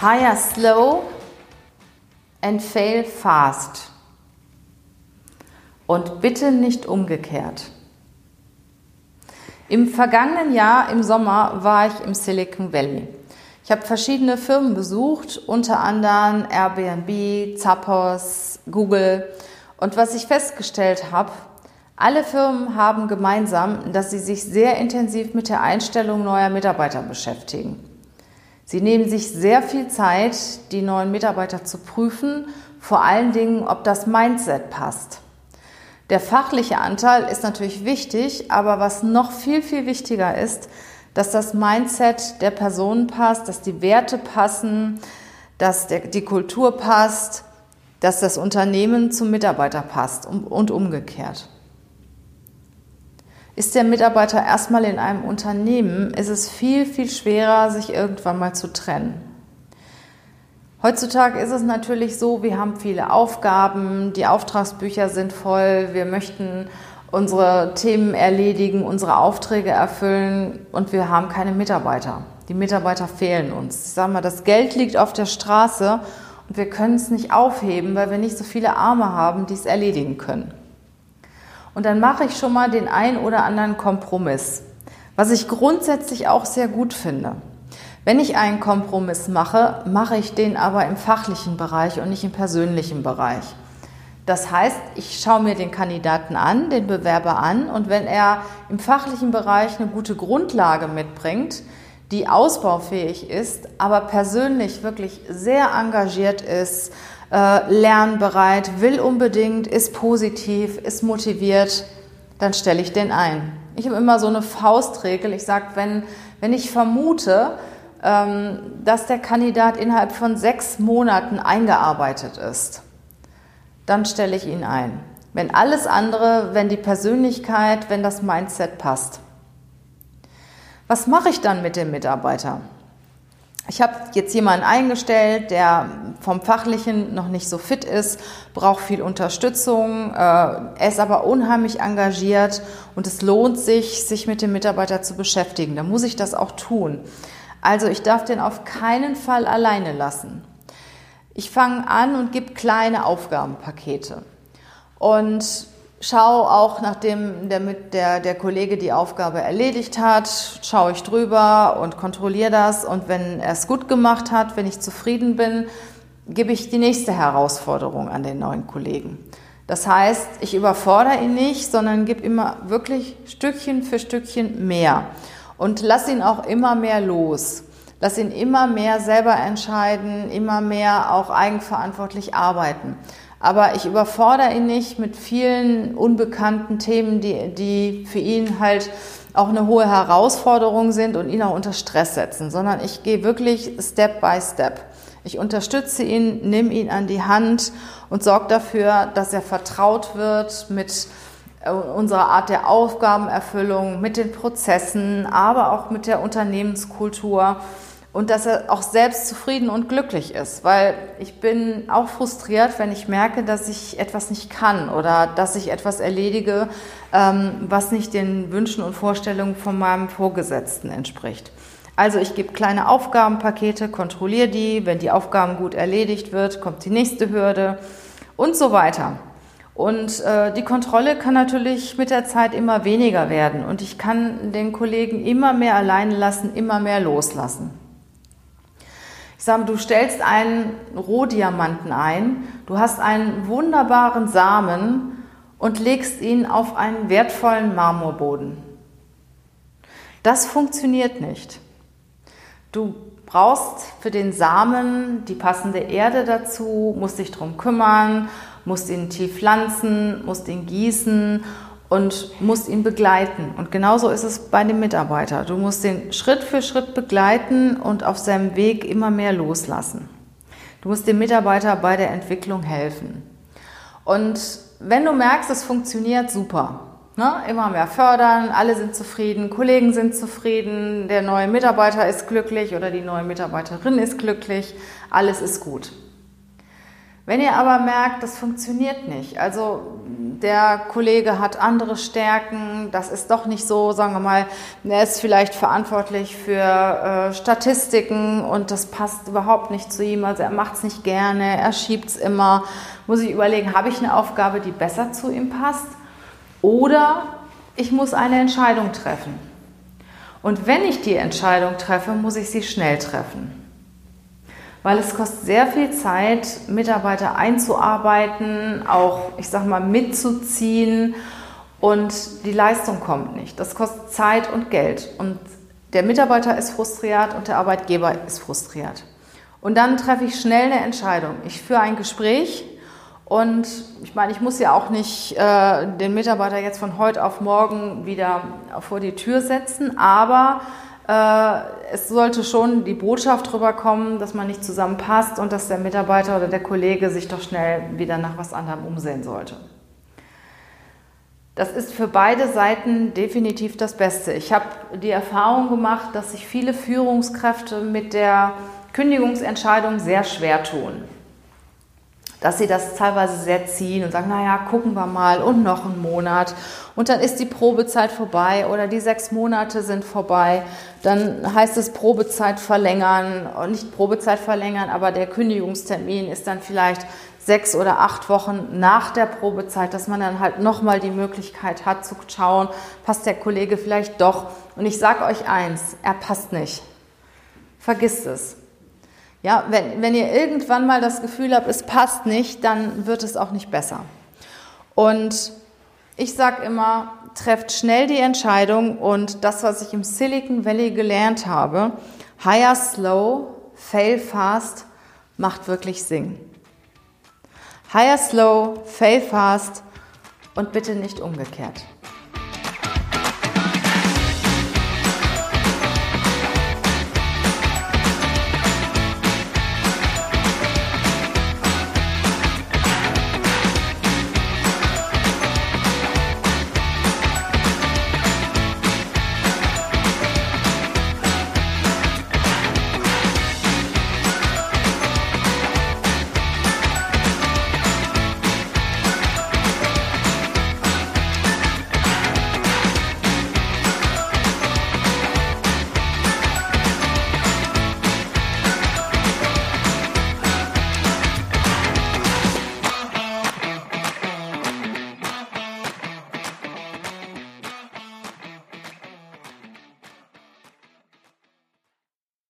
Hire slow and fail fast. Und bitte nicht umgekehrt. Im vergangenen Jahr im Sommer war ich im Silicon Valley. Ich habe verschiedene Firmen besucht, unter anderem Airbnb, Zappos, Google. Und was ich festgestellt habe, alle Firmen haben gemeinsam, dass sie sich sehr intensiv mit der Einstellung neuer Mitarbeiter beschäftigen. Sie nehmen sich sehr viel Zeit, die neuen Mitarbeiter zu prüfen, vor allen Dingen, ob das Mindset passt. Der fachliche Anteil ist natürlich wichtig, aber was noch viel, viel wichtiger ist, dass das Mindset der Personen passt, dass die Werte passen, dass der, die Kultur passt, dass das Unternehmen zum Mitarbeiter passt und umgekehrt. Ist der Mitarbeiter erstmal in einem Unternehmen, ist es viel, viel schwerer, sich irgendwann mal zu trennen. Heutzutage ist es natürlich so, wir haben viele Aufgaben, die Auftragsbücher sind voll, wir möchten unsere Themen erledigen, unsere Aufträge erfüllen und wir haben keine Mitarbeiter. Die Mitarbeiter fehlen uns. Ich sage mal, das Geld liegt auf der Straße und wir können es nicht aufheben, weil wir nicht so viele Arme haben, die es erledigen können. Und dann mache ich schon mal den ein oder anderen Kompromiss, was ich grundsätzlich auch sehr gut finde. Wenn ich einen Kompromiss mache, mache ich den aber im fachlichen Bereich und nicht im persönlichen Bereich. Das heißt, ich schaue mir den Kandidaten an, den Bewerber an und wenn er im fachlichen Bereich eine gute Grundlage mitbringt, die ausbaufähig ist, aber persönlich wirklich sehr engagiert ist, äh, lernbereit, will unbedingt, ist positiv, ist motiviert, dann stelle ich den ein. Ich habe immer so eine Faustregel. Ich sage, wenn, wenn ich vermute, ähm, dass der Kandidat innerhalb von sechs Monaten eingearbeitet ist, dann stelle ich ihn ein. Wenn alles andere, wenn die Persönlichkeit, wenn das Mindset passt. Was mache ich dann mit dem Mitarbeiter? Ich habe jetzt jemanden eingestellt, der vom Fachlichen noch nicht so fit ist, braucht viel Unterstützung, äh, ist aber unheimlich engagiert und es lohnt sich, sich mit dem Mitarbeiter zu beschäftigen. Da muss ich das auch tun. Also ich darf den auf keinen Fall alleine lassen. Ich fange an und gebe kleine Aufgabenpakete. Und schaue auch, nachdem der, der, der Kollege die Aufgabe erledigt hat, schaue ich drüber und kontrolliere das. Und wenn er es gut gemacht hat, wenn ich zufrieden bin, gebe ich die nächste Herausforderung an den neuen Kollegen. Das heißt, ich überfordere ihn nicht, sondern gebe immer wirklich Stückchen für Stückchen mehr und lass ihn auch immer mehr los. Lass ihn immer mehr selber entscheiden, immer mehr auch eigenverantwortlich arbeiten. Aber ich überfordere ihn nicht mit vielen unbekannten Themen, die, die für ihn halt auch eine hohe Herausforderung sind und ihn auch unter Stress setzen, sondern ich gehe wirklich Step by Step. Ich unterstütze ihn, nehme ihn an die Hand und sorge dafür, dass er vertraut wird mit äh, unserer Art der Aufgabenerfüllung, mit den Prozessen, aber auch mit der Unternehmenskultur und dass er auch selbst zufrieden und glücklich ist, weil ich bin auch frustriert, wenn ich merke, dass ich etwas nicht kann oder dass ich etwas erledige, ähm, was nicht den Wünschen und Vorstellungen von meinem Vorgesetzten entspricht. Also ich gebe kleine Aufgabenpakete, kontrolliere die, wenn die Aufgaben gut erledigt wird, kommt die nächste Hürde und so weiter. Und äh, die Kontrolle kann natürlich mit der Zeit immer weniger werden und ich kann den Kollegen immer mehr allein lassen, immer mehr loslassen. Sage, du stellst einen Rohdiamanten ein, du hast einen wunderbaren Samen und legst ihn auf einen wertvollen Marmorboden. Das funktioniert nicht. Du brauchst für den Samen die passende Erde dazu, musst dich darum kümmern, musst ihn tief pflanzen, musst ihn gießen und musst ihn begleiten. Und genauso ist es bei dem Mitarbeiter. Du musst den Schritt für Schritt begleiten und auf seinem Weg immer mehr loslassen. Du musst dem Mitarbeiter bei der Entwicklung helfen. Und wenn du merkst, es funktioniert, super. Ne? Immer mehr fördern, alle sind zufrieden, Kollegen sind zufrieden, der neue Mitarbeiter ist glücklich oder die neue Mitarbeiterin ist glücklich, alles ist gut. Wenn ihr aber merkt, das funktioniert nicht, also der Kollege hat andere Stärken, das ist doch nicht so, sagen wir mal, er ist vielleicht verantwortlich für äh, Statistiken und das passt überhaupt nicht zu ihm, also er macht es nicht gerne, er schiebt es immer, muss ich überlegen, habe ich eine Aufgabe, die besser zu ihm passt? Oder ich muss eine Entscheidung treffen. Und wenn ich die Entscheidung treffe, muss ich sie schnell treffen weil es kostet sehr viel Zeit, Mitarbeiter einzuarbeiten, auch, ich sag mal, mitzuziehen und die Leistung kommt nicht. Das kostet Zeit und Geld und der Mitarbeiter ist frustriert und der Arbeitgeber ist frustriert. Und dann treffe ich schnell eine Entscheidung. Ich führe ein Gespräch und ich meine, ich muss ja auch nicht äh, den Mitarbeiter jetzt von heute auf morgen wieder vor die Tür setzen, aber es sollte schon die Botschaft rüberkommen, dass man nicht zusammenpasst und dass der Mitarbeiter oder der Kollege sich doch schnell wieder nach was anderem umsehen sollte. Das ist für beide Seiten definitiv das Beste. Ich habe die Erfahrung gemacht, dass sich viele Führungskräfte mit der Kündigungsentscheidung sehr schwer tun dass sie das teilweise sehr ziehen und sagen, naja, gucken wir mal und noch einen Monat und dann ist die Probezeit vorbei oder die sechs Monate sind vorbei. Dann heißt es Probezeit verlängern, nicht Probezeit verlängern, aber der Kündigungstermin ist dann vielleicht sechs oder acht Wochen nach der Probezeit, dass man dann halt nochmal die Möglichkeit hat zu schauen, passt der Kollege vielleicht doch. Und ich sage euch eins, er passt nicht. Vergisst es. Ja, wenn, wenn ihr irgendwann mal das Gefühl habt, es passt nicht, dann wird es auch nicht besser. Und ich sage immer, trefft schnell die Entscheidung und das, was ich im Silicon Valley gelernt habe, hire slow, fail fast, macht wirklich Sinn. Hire slow, fail fast und bitte nicht umgekehrt.